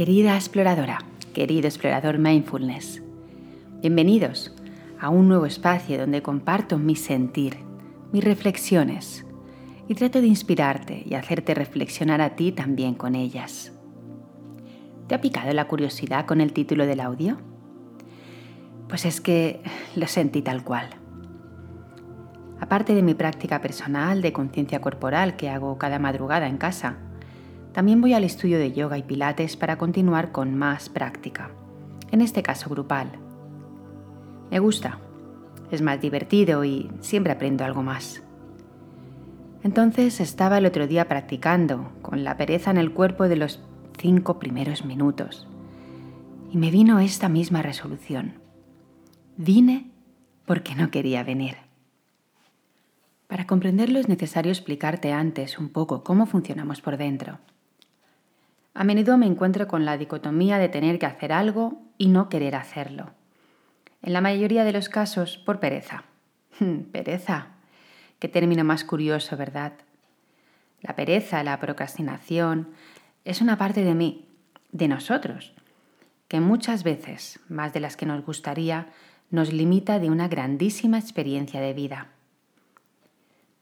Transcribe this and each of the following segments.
Querida exploradora, querido explorador mindfulness, bienvenidos a un nuevo espacio donde comparto mi sentir, mis reflexiones y trato de inspirarte y hacerte reflexionar a ti también con ellas. ¿Te ha picado la curiosidad con el título del audio? Pues es que lo sentí tal cual. Aparte de mi práctica personal de conciencia corporal que hago cada madrugada en casa, también voy al estudio de yoga y pilates para continuar con más práctica, en este caso grupal. Me gusta, es más divertido y siempre aprendo algo más. Entonces estaba el otro día practicando, con la pereza en el cuerpo de los cinco primeros minutos, y me vino esta misma resolución. Vine porque no quería venir. Para comprenderlo es necesario explicarte antes un poco cómo funcionamos por dentro. A menudo me encuentro con la dicotomía de tener que hacer algo y no querer hacerlo. En la mayoría de los casos por pereza. pereza. Qué término más curioso, ¿verdad? La pereza, la procrastinación, es una parte de mí, de nosotros, que muchas veces, más de las que nos gustaría, nos limita de una grandísima experiencia de vida.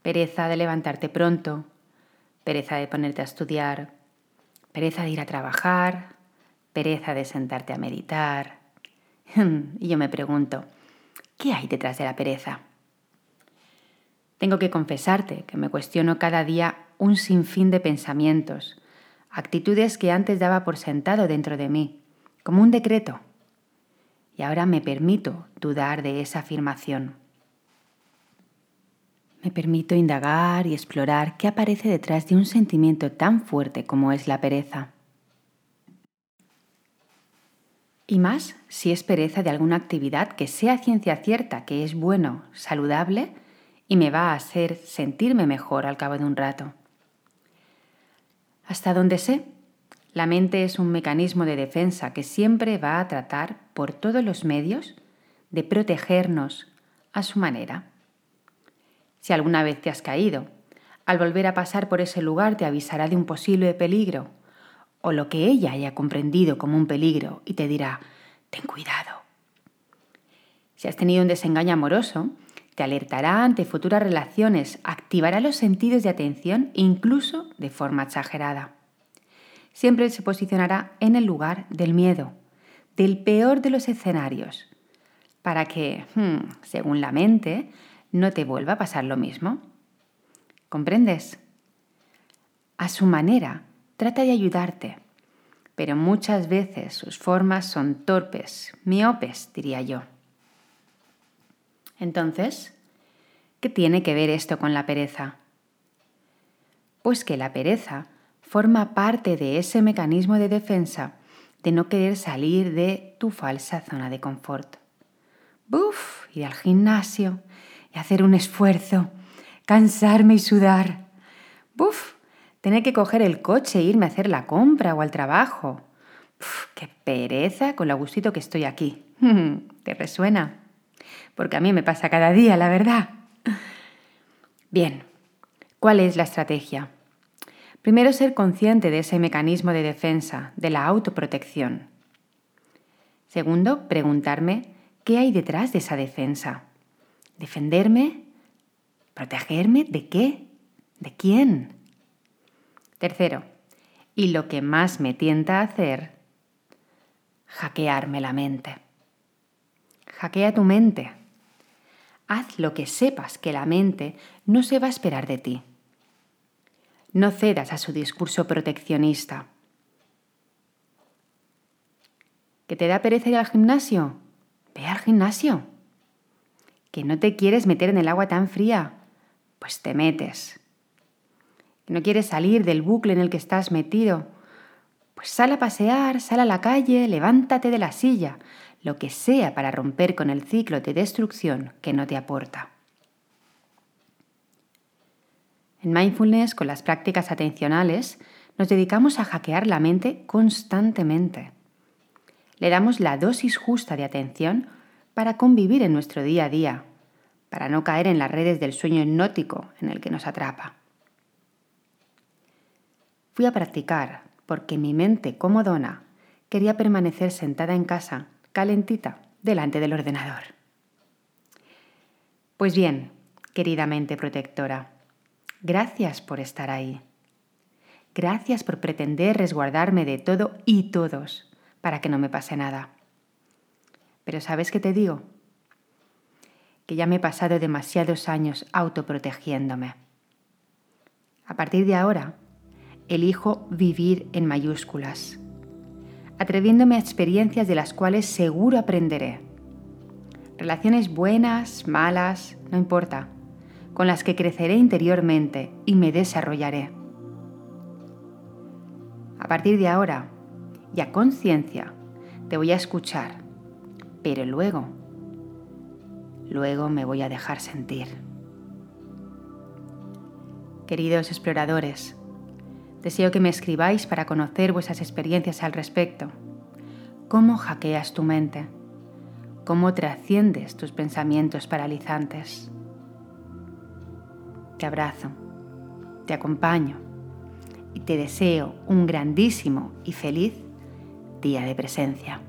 Pereza de levantarte pronto, pereza de ponerte a estudiar, pereza de ir a trabajar, pereza de sentarte a meditar. Y yo me pregunto, ¿qué hay detrás de la pereza? Tengo que confesarte que me cuestiono cada día un sinfín de pensamientos, actitudes que antes daba por sentado dentro de mí, como un decreto. Y ahora me permito dudar de esa afirmación. Me permito indagar y explorar qué aparece detrás de un sentimiento tan fuerte como es la pereza. Y más si es pereza de alguna actividad que sea ciencia cierta que es bueno, saludable y me va a hacer sentirme mejor al cabo de un rato. Hasta donde sé, la mente es un mecanismo de defensa que siempre va a tratar por todos los medios de protegernos a su manera. Si alguna vez te has caído, al volver a pasar por ese lugar te avisará de un posible peligro, o lo que ella haya comprendido como un peligro y te dirá, ten cuidado. Si has tenido un desengaño amoroso, te alertará ante futuras relaciones, activará los sentidos de atención incluso de forma exagerada. Siempre se posicionará en el lugar del miedo, del peor de los escenarios, para que, hmm, según la mente, no te vuelva a pasar lo mismo. ¿Comprendes? A su manera, trata de ayudarte, pero muchas veces sus formas son torpes, miopes, diría yo. Entonces, ¿qué tiene que ver esto con la pereza? Pues que la pereza forma parte de ese mecanismo de defensa de no querer salir de tu falsa zona de confort. Buf, ir al gimnasio, hacer un esfuerzo, cansarme y sudar. Buf, tener que coger el coche e irme a hacer la compra o al trabajo. qué pereza con lo gustito que estoy aquí. ¿Te resuena? Porque a mí me pasa cada día, la verdad. Bien, ¿cuál es la estrategia? Primero ser consciente de ese mecanismo de defensa, de la autoprotección. Segundo, preguntarme qué hay detrás de esa defensa. ¿Defenderme? ¿Protegerme? ¿De qué? ¿De quién? Tercero, y lo que más me tienta a hacer, hackearme la mente. Hackea tu mente. Haz lo que sepas que la mente no se va a esperar de ti. No cedas a su discurso proteccionista. ¿Que te da pereza ir al gimnasio? Ve al gimnasio que no te quieres meter en el agua tan fría, pues te metes. Que no quieres salir del bucle en el que estás metido, pues sal a pasear, sal a la calle, levántate de la silla, lo que sea para romper con el ciclo de destrucción que no te aporta. En mindfulness, con las prácticas atencionales, nos dedicamos a hackear la mente constantemente. Le damos la dosis justa de atención para convivir en nuestro día a día, para no caer en las redes del sueño hipnótico en el que nos atrapa. Fui a practicar porque mi mente comodona quería permanecer sentada en casa, calentita, delante del ordenador. Pues bien, querida mente protectora, gracias por estar ahí. Gracias por pretender resguardarme de todo y todos para que no me pase nada. Pero ¿sabes qué te digo? Que ya me he pasado demasiados años autoprotegiéndome. A partir de ahora, elijo vivir en mayúsculas, atreviéndome a experiencias de las cuales seguro aprenderé. Relaciones buenas, malas, no importa, con las que creceré interiormente y me desarrollaré. A partir de ahora, y a conciencia, te voy a escuchar, pero luego, luego me voy a dejar sentir. Queridos exploradores, deseo que me escribáis para conocer vuestras experiencias al respecto. ¿Cómo hackeas tu mente? ¿Cómo trasciendes tus pensamientos paralizantes? Te abrazo, te acompaño y te deseo un grandísimo y feliz día de presencia.